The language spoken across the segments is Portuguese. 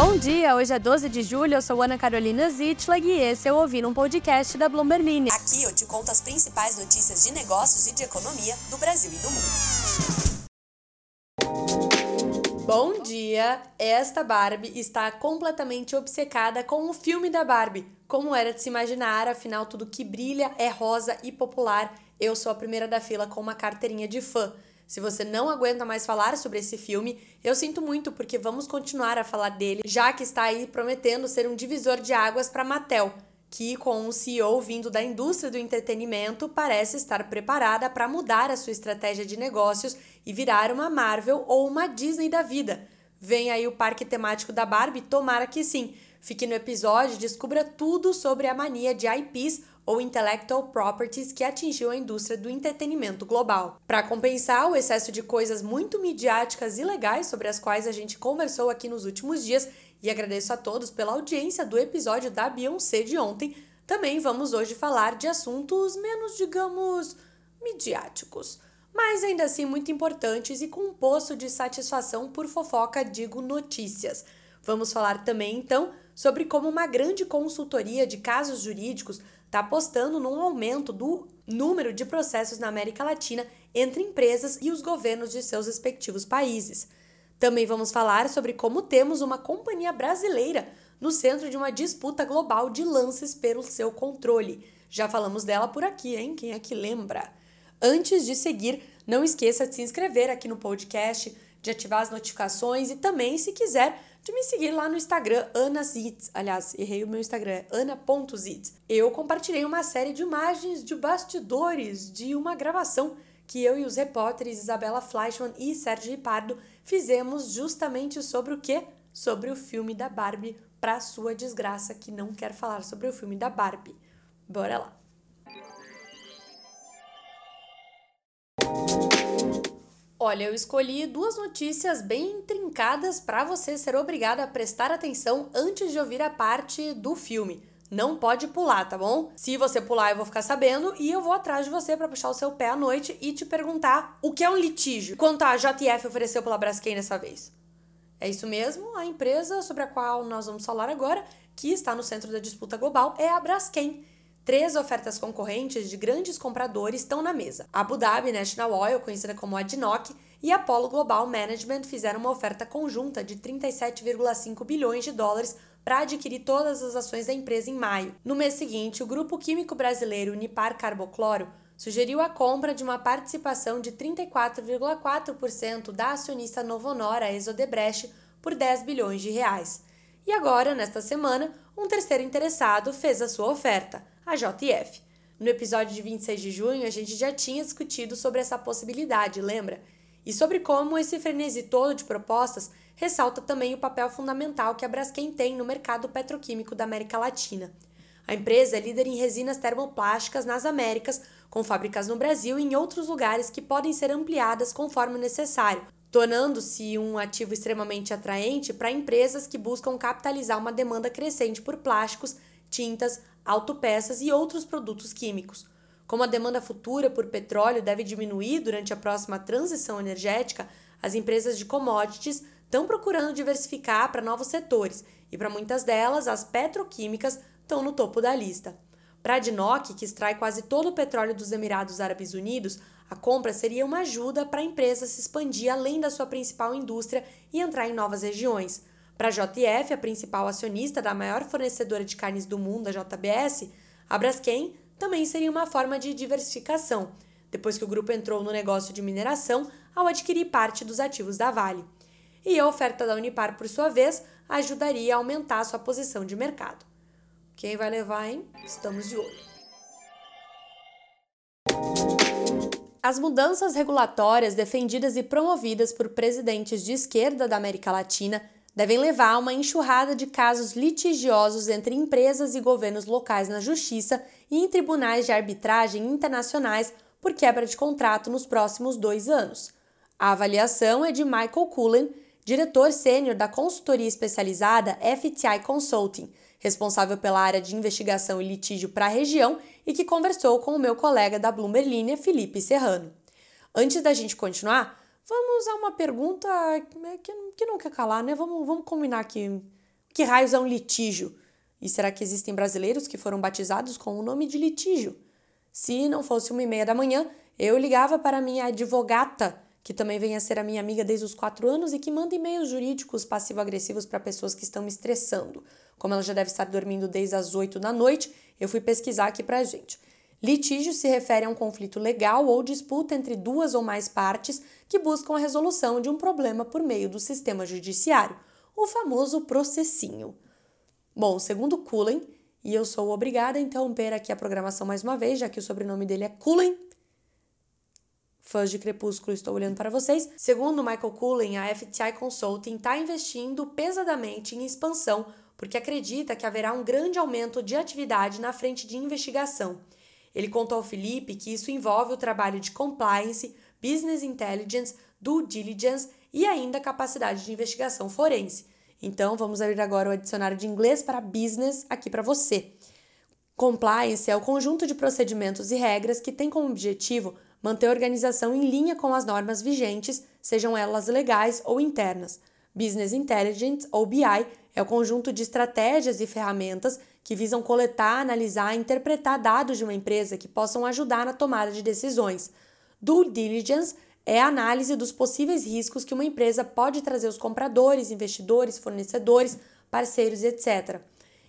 Bom dia, hoje é 12 de julho, eu sou Ana Carolina Zitlag e esse é o Ouvir um Podcast da Bloomberg Aqui eu te conto as principais notícias de negócios e de economia do Brasil e do mundo. Bom dia! Esta Barbie está completamente obcecada com o filme da Barbie. Como era de se imaginar, afinal tudo que brilha é rosa e popular. Eu sou a primeira da fila com uma carteirinha de fã. Se você não aguenta mais falar sobre esse filme, eu sinto muito porque vamos continuar a falar dele, já que está aí prometendo ser um divisor de águas para Mattel, que com um CEO vindo da indústria do entretenimento parece estar preparada para mudar a sua estratégia de negócios e virar uma Marvel ou uma Disney da vida. Vem aí o parque temático da Barbie, tomara que sim. Fique no episódio e descubra tudo sobre a mania de IPs ou intellectual properties que atingiu a indústria do entretenimento global. Para compensar o excesso de coisas muito midiáticas e legais sobre as quais a gente conversou aqui nos últimos dias, e agradeço a todos pela audiência do episódio da Beyoncé de ontem, também vamos hoje falar de assuntos menos, digamos, midiáticos, mas ainda assim muito importantes e com um poço de satisfação por fofoca, digo notícias. Vamos falar também então sobre como uma grande consultoria de casos jurídicos está apostando num aumento do número de processos na América Latina entre empresas e os governos de seus respectivos países. Também vamos falar sobre como temos uma companhia brasileira no centro de uma disputa global de lances pelo seu controle. Já falamos dela por aqui, hein? Quem é que lembra? Antes de seguir, não esqueça de se inscrever aqui no podcast, de ativar as notificações e também, se quiser, de me seguir lá no Instagram, AnaZitz. Aliás, errei o meu Instagram, é ana.zitz. Eu compartilhei uma série de imagens de bastidores de uma gravação que eu e os repórteres Isabela Fleischmann e Sérgio Ripardo fizemos justamente sobre o quê? Sobre o filme da Barbie, para sua desgraça que não quer falar sobre o filme da Barbie. Bora lá! Olha, eu escolhi duas notícias bem intrincadas para você ser obrigado a prestar atenção antes de ouvir a parte do filme. Não pode pular, tá bom? Se você pular, eu vou ficar sabendo e eu vou atrás de você para puxar o seu pé à noite e te perguntar o que é um litígio. Quanto a JF ofereceu pela Braskem dessa vez? É isso mesmo, a empresa sobre a qual nós vamos falar agora, que está no centro da disputa global, é a Braskem. Três ofertas concorrentes de grandes compradores estão na mesa. A Abu Dhabi National Oil, conhecida como ADNOC, e Apollo Global Management fizeram uma oferta conjunta de 37,5 bilhões de dólares para adquirir todas as ações da empresa em maio. No mês seguinte, o grupo químico brasileiro Unipar Carbocloro sugeriu a compra de uma participação de 34,4% da acionista Novonor, Exodebrecht, por 10 bilhões de reais. E agora, nesta semana, um terceiro interessado fez a sua oferta a JF. No episódio de 26 de junho, a gente já tinha discutido sobre essa possibilidade, lembra? E sobre como esse frenesi todo de propostas ressalta também o papel fundamental que a Braskem tem no mercado petroquímico da América Latina. A empresa é líder em resinas termoplásticas nas Américas, com fábricas no Brasil e em outros lugares que podem ser ampliadas conforme necessário, tornando-se um ativo extremamente atraente para empresas que buscam capitalizar uma demanda crescente por plásticos, tintas, autopeças e outros produtos químicos. Como a demanda futura por petróleo deve diminuir durante a próxima transição energética, as empresas de commodities estão procurando diversificar para novos setores e para muitas delas as petroquímicas estão no topo da lista. Para a DNOC, que extrai quase todo o petróleo dos Emirados Árabes Unidos, a compra seria uma ajuda para a empresa se expandir além da sua principal indústria e entrar em novas regiões. Para a JF, a principal acionista da maior fornecedora de carnes do mundo, a JBS, a Braskem também seria uma forma de diversificação, depois que o grupo entrou no negócio de mineração ao adquirir parte dos ativos da Vale. E a oferta da Unipar, por sua vez, ajudaria a aumentar sua posição de mercado. Quem vai levar, hein? Estamos de olho. As mudanças regulatórias defendidas e promovidas por presidentes de esquerda da América Latina devem levar a uma enxurrada de casos litigiosos entre empresas e governos locais na justiça e em tribunais de arbitragem internacionais por quebra de contrato nos próximos dois anos. A avaliação é de Michael Cullen, diretor sênior da consultoria especializada FTI Consulting, responsável pela área de investigação e litígio para a região e que conversou com o meu colega da Bloomberg Linha, Felipe Serrano. Antes da gente continuar, Vamos a uma pergunta que, que não quer calar, né? Vamos, vamos combinar aqui. Que raios é um litígio? E será que existem brasileiros que foram batizados com o nome de litígio? Se não fosse uma e meia da manhã, eu ligava para minha advogata, que também vem a ser a minha amiga desde os quatro anos e que manda e-mails jurídicos passivo-agressivos para pessoas que estão me estressando. Como ela já deve estar dormindo desde as oito da noite, eu fui pesquisar aqui para a gente. Litígio se refere a um conflito legal ou disputa entre duas ou mais partes que buscam a resolução de um problema por meio do sistema judiciário, o famoso processinho. Bom, segundo Cullen, e eu sou obrigada a interromper aqui a programação mais uma vez, já que o sobrenome dele é Cullen. Fãs de Crepúsculo, estou olhando para vocês. Segundo Michael Cullen, a FTI Consulting está investindo pesadamente em expansão porque acredita que haverá um grande aumento de atividade na frente de investigação. Ele contou ao Felipe que isso envolve o trabalho de compliance, business intelligence, due diligence e ainda capacidade de investigação forense. Então, vamos abrir agora o dicionário de inglês para business aqui para você. Compliance é o conjunto de procedimentos e regras que tem como objetivo manter a organização em linha com as normas vigentes, sejam elas legais ou internas. Business Intelligence, ou BI, é o conjunto de estratégias e ferramentas que visam coletar, analisar e interpretar dados de uma empresa que possam ajudar na tomada de decisões. Due Diligence é a análise dos possíveis riscos que uma empresa pode trazer aos compradores, investidores, fornecedores, parceiros, etc.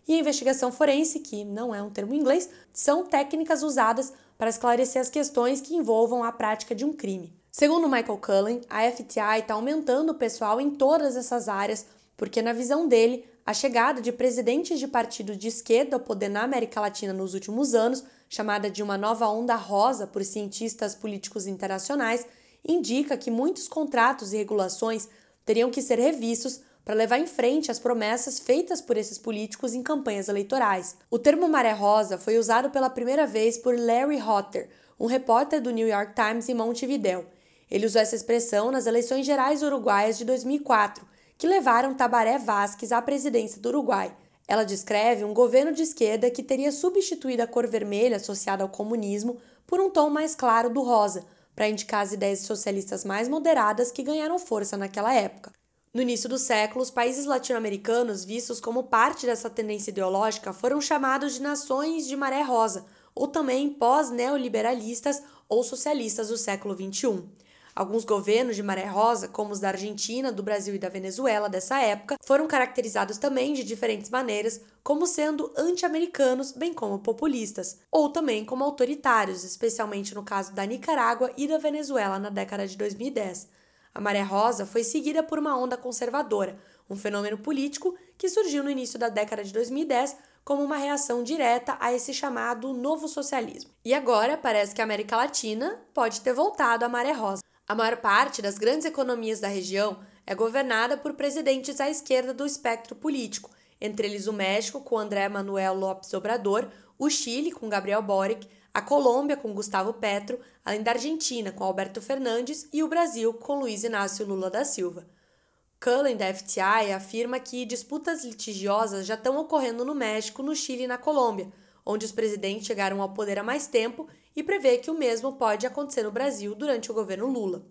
E a investigação forense, que não é um termo em inglês, são técnicas usadas para esclarecer as questões que envolvam a prática de um crime. Segundo Michael Cullen, a FTI está aumentando o pessoal em todas essas áreas, porque, na visão dele, a chegada de presidentes de partidos de esquerda ao poder na América Latina nos últimos anos, chamada de uma nova onda rosa por cientistas políticos internacionais, indica que muitos contratos e regulações teriam que ser revistos para levar em frente as promessas feitas por esses políticos em campanhas eleitorais. O termo maré rosa foi usado pela primeira vez por Larry Hotter, um repórter do New York Times em Montevideo. Ele usou essa expressão nas eleições gerais uruguaias de 2004, que levaram Tabaré Vázquez à presidência do Uruguai. Ela descreve um governo de esquerda que teria substituído a cor vermelha associada ao comunismo por um tom mais claro do rosa, para indicar as ideias socialistas mais moderadas que ganharam força naquela época. No início do século, os países latino-americanos, vistos como parte dessa tendência ideológica, foram chamados de nações de maré rosa, ou também pós-neoliberalistas ou socialistas do século XXI. Alguns governos de maré rosa, como os da Argentina, do Brasil e da Venezuela dessa época, foram caracterizados também de diferentes maneiras como sendo anti-americanos, bem como populistas, ou também como autoritários, especialmente no caso da Nicarágua e da Venezuela na década de 2010. A maré rosa foi seguida por uma onda conservadora, um fenômeno político que surgiu no início da década de 2010 como uma reação direta a esse chamado novo socialismo. E agora parece que a América Latina pode ter voltado à maré rosa. A maior parte das grandes economias da região é governada por presidentes à esquerda do espectro político, entre eles o México com André Manuel López Obrador, o Chile com Gabriel Boric, a Colômbia com Gustavo Petro, além da Argentina com Alberto Fernandes e o Brasil com Luiz Inácio Lula da Silva. Cullen, da FTI, afirma que disputas litigiosas já estão ocorrendo no México, no Chile e na Colômbia, onde os presidentes chegaram ao poder há mais tempo e prevê que o mesmo pode acontecer no Brasil durante o governo Lula.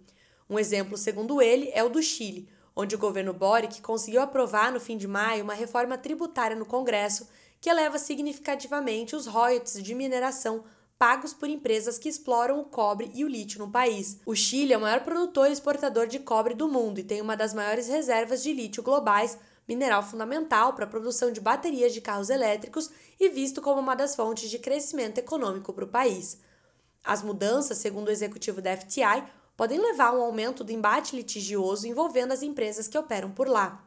Um exemplo, segundo ele, é o do Chile, onde o governo Boric conseguiu aprovar no fim de maio uma reforma tributária no Congresso que eleva significativamente os royalties de mineração pagos por empresas que exploram o cobre e o lítio no país. O Chile é o maior produtor e exportador de cobre do mundo e tem uma das maiores reservas de lítio globais, mineral fundamental para a produção de baterias de carros elétricos e visto como uma das fontes de crescimento econômico para o país. As mudanças, segundo o executivo da FTI, podem levar a um aumento do embate litigioso envolvendo as empresas que operam por lá.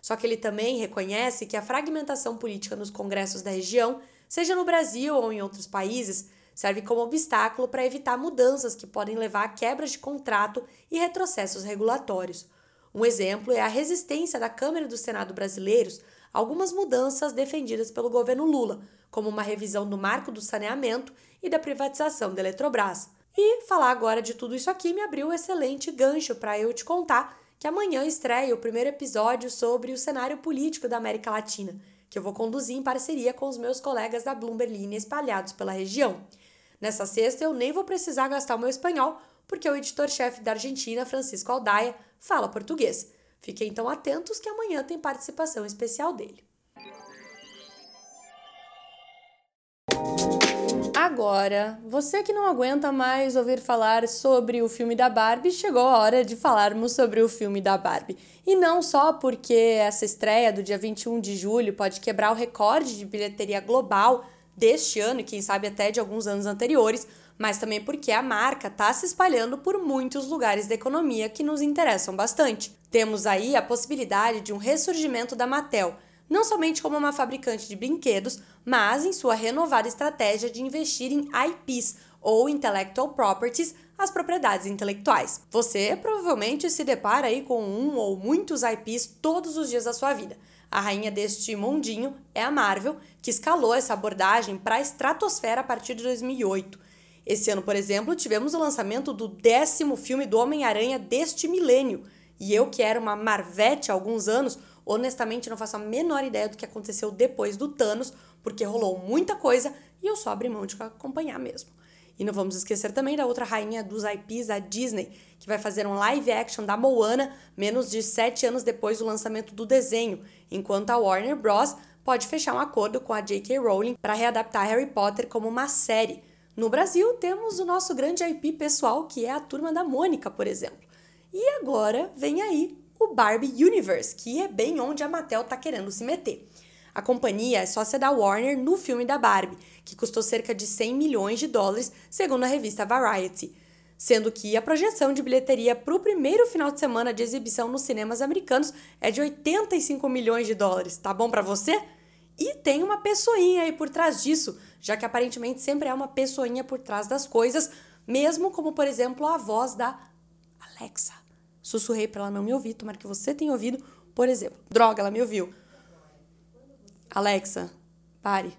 Só que ele também reconhece que a fragmentação política nos congressos da região, seja no Brasil ou em outros países, serve como obstáculo para evitar mudanças que podem levar a quebras de contrato e retrocessos regulatórios. Um exemplo é a resistência da Câmara do Senado brasileiros a algumas mudanças defendidas pelo governo Lula, como uma revisão do marco do saneamento e da privatização da Eletrobras. E falar agora de tudo isso aqui me abriu um excelente gancho para eu te contar que amanhã estreia o primeiro episódio sobre o cenário político da América Latina, que eu vou conduzir em parceria com os meus colegas da Bloomberg espalhados pela região. Nessa sexta eu nem vou precisar gastar o meu espanhol, porque o editor-chefe da Argentina, Francisco Aldaia, fala português. Fiquem então atentos que amanhã tem participação especial dele. Agora, você que não aguenta mais ouvir falar sobre o filme da Barbie, chegou a hora de falarmos sobre o filme da Barbie. E não só porque essa estreia do dia 21 de julho pode quebrar o recorde de bilheteria global deste ano e quem sabe até de alguns anos anteriores, mas também porque a marca está se espalhando por muitos lugares da economia que nos interessam bastante. Temos aí a possibilidade de um ressurgimento da Mattel não somente como uma fabricante de brinquedos, mas em sua renovada estratégia de investir em IPs ou Intellectual Properties, as propriedades intelectuais. Você provavelmente se depara aí com um ou muitos IPs todos os dias da sua vida. A rainha deste mundinho é a Marvel, que escalou essa abordagem para a estratosfera a partir de 2008. Esse ano, por exemplo, tivemos o lançamento do décimo filme do Homem-Aranha deste milênio. E eu, que era uma Marvete há alguns anos, Honestamente, não faço a menor ideia do que aconteceu depois do Thanos, porque rolou muita coisa e eu só abri mão de acompanhar mesmo. E não vamos esquecer também da outra rainha dos IPs, a Disney, que vai fazer um live action da Moana menos de sete anos depois do lançamento do desenho, enquanto a Warner Bros. pode fechar um acordo com a J.K. Rowling para readaptar Harry Potter como uma série. No Brasil, temos o nosso grande IP pessoal, que é a Turma da Mônica, por exemplo. E agora vem aí o Barbie Universe, que é bem onde a Mattel está querendo se meter. A companhia é sócia da Warner no filme da Barbie, que custou cerca de 100 milhões de dólares, segundo a revista Variety, sendo que a projeção de bilheteria para o primeiro final de semana de exibição nos cinemas americanos é de 85 milhões de dólares. Tá bom para você? E tem uma pessoinha aí por trás disso, já que aparentemente sempre é uma pessoinha por trás das coisas, mesmo como, por exemplo, a voz da Alexa. Sussurrei para ela não me ouvir, tomara que você tenha ouvido. Por exemplo, droga, ela me ouviu. Alexa, pare.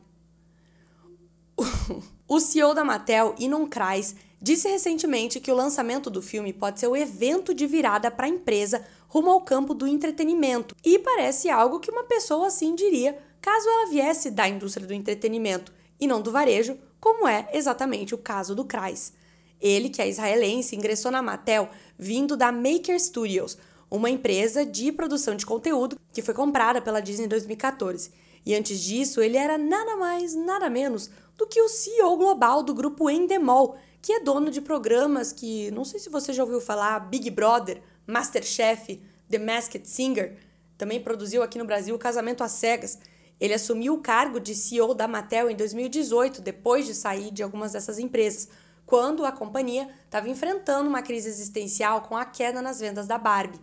O CEO da Mattel, Inon Kreis, disse recentemente que o lançamento do filme pode ser o evento de virada para a empresa rumo ao campo do entretenimento. E parece algo que uma pessoa assim diria caso ela viesse da indústria do entretenimento e não do varejo, como é exatamente o caso do Kreis. Ele, que é israelense, ingressou na Mattel vindo da Maker Studios, uma empresa de produção de conteúdo que foi comprada pela Disney em 2014. E antes disso, ele era nada mais, nada menos do que o CEO global do grupo Endemol, que é dono de programas que, não sei se você já ouviu falar, Big Brother, Masterchef, The Masked Singer, também produziu aqui no Brasil o Casamento às Cegas. Ele assumiu o cargo de CEO da Mattel em 2018, depois de sair de algumas dessas empresas, quando a companhia estava enfrentando uma crise existencial com a queda nas vendas da Barbie.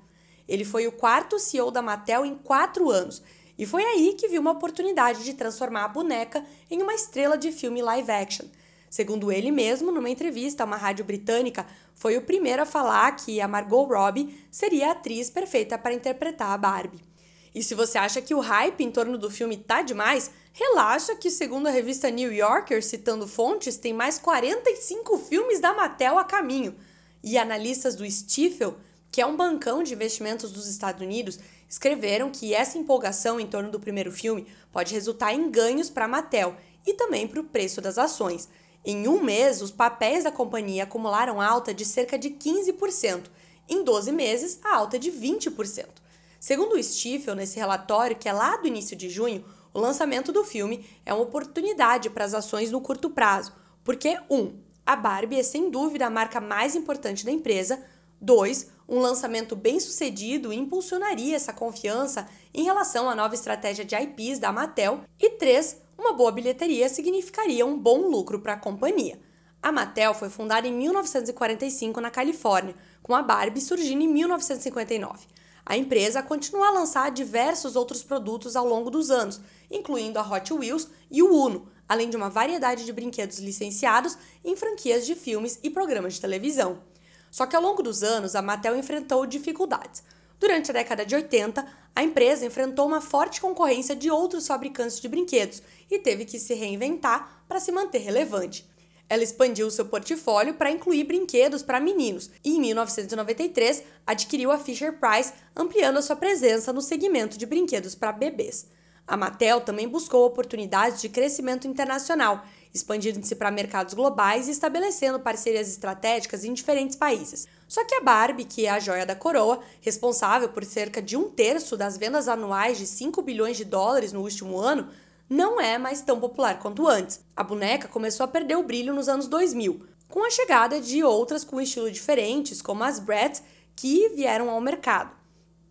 Ele foi o quarto CEO da Mattel em quatro anos e foi aí que viu uma oportunidade de transformar a boneca em uma estrela de filme live action. Segundo ele mesmo, numa entrevista a uma rádio britânica, foi o primeiro a falar que a Margot Robbie seria a atriz perfeita para interpretar a Barbie. E se você acha que o hype em torno do filme tá demais, relaxa que, segundo a revista New Yorker, citando fontes, tem mais 45 filmes da Mattel a caminho. E analistas do Stifel, que é um bancão de investimentos dos Estados Unidos, escreveram que essa empolgação em torno do primeiro filme pode resultar em ganhos para a Mattel e também para o preço das ações. Em um mês, os papéis da companhia acumularam alta de cerca de 15%. Em 12 meses, a alta de 20%. Segundo o Stifel, nesse relatório, que é lá do início de junho, o lançamento do filme é uma oportunidade para as ações no curto prazo, porque 1. Um, a Barbie é sem dúvida a marca mais importante da empresa. 2. Um lançamento bem sucedido impulsionaria essa confiança em relação à nova estratégia de IPs da Mattel. E 3. Uma boa bilheteria significaria um bom lucro para a companhia. A Mattel foi fundada em 1945 na Califórnia, com a Barbie surgindo em 1959. A empresa continua a lançar diversos outros produtos ao longo dos anos, incluindo a Hot Wheels e o Uno, além de uma variedade de brinquedos licenciados em franquias de filmes e programas de televisão. Só que ao longo dos anos, a Mattel enfrentou dificuldades. Durante a década de 80, a empresa enfrentou uma forte concorrência de outros fabricantes de brinquedos e teve que se reinventar para se manter relevante. Ela expandiu seu portfólio para incluir brinquedos para meninos e, em 1993, adquiriu a Fisher Price, ampliando a sua presença no segmento de brinquedos para bebês. A Mattel também buscou oportunidades de crescimento internacional, expandindo-se para mercados globais e estabelecendo parcerias estratégicas em diferentes países. Só que a Barbie, que é a joia da coroa, responsável por cerca de um terço das vendas anuais de 5 bilhões de dólares no último ano, não é mais tão popular quanto antes. A boneca começou a perder o brilho nos anos 2000, com a chegada de outras com estilo diferentes, como as Bratz, que vieram ao mercado.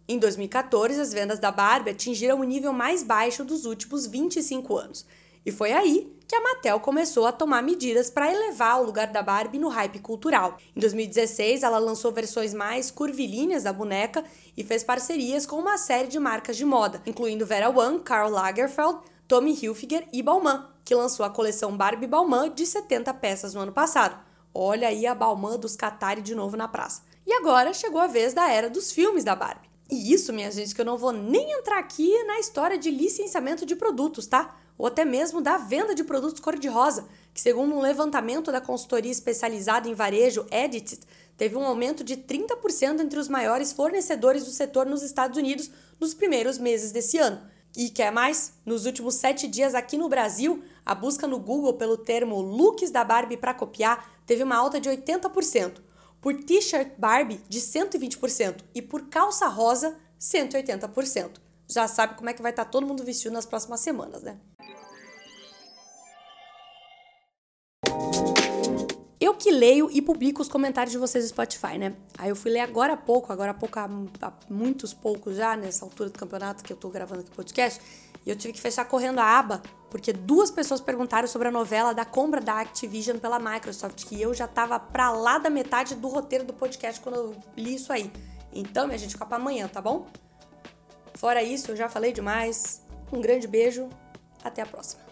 Em 2014, as vendas da Barbie atingiram o nível mais baixo dos últimos 25 anos. E foi aí que a Mattel começou a tomar medidas para elevar o lugar da Barbie no hype cultural. Em 2016, ela lançou versões mais curvilíneas da boneca e fez parcerias com uma série de marcas de moda, incluindo Vera Wang, Karl Lagerfeld, Tommy Hilfiger e Balmain, que lançou a coleção Barbie Balmain de 70 peças no ano passado. Olha aí a Balmain dos Qatari de novo na praça. E agora chegou a vez da era dos filmes da Barbie. E isso, minha gente, que eu não vou nem entrar aqui na história de licenciamento de produtos, tá? Ou até mesmo da venda de produtos cor-de-rosa, que segundo um levantamento da consultoria especializada em varejo Edit, teve um aumento de 30% entre os maiores fornecedores do setor nos Estados Unidos nos primeiros meses desse ano. E quer mais? Nos últimos sete dias aqui no Brasil, a busca no Google pelo termo looks da Barbie para copiar teve uma alta de 80% por t-shirt Barbie de 120% e por calça rosa 180%. Já sabe como é que vai estar tá todo mundo vestido nas próximas semanas, né? Que leio e publico os comentários de vocês no Spotify, né? Aí eu fui ler agora há pouco, agora há pouco, há, muitos poucos já, nessa altura do campeonato que eu tô gravando aqui o podcast, e eu tive que fechar correndo a aba, porque duas pessoas perguntaram sobre a novela da compra da Activision pela Microsoft, que eu já tava pra lá da metade do roteiro do podcast quando eu li isso aí. Então, minha gente, fica pra amanhã, tá bom? Fora isso, eu já falei demais. Um grande beijo, até a próxima.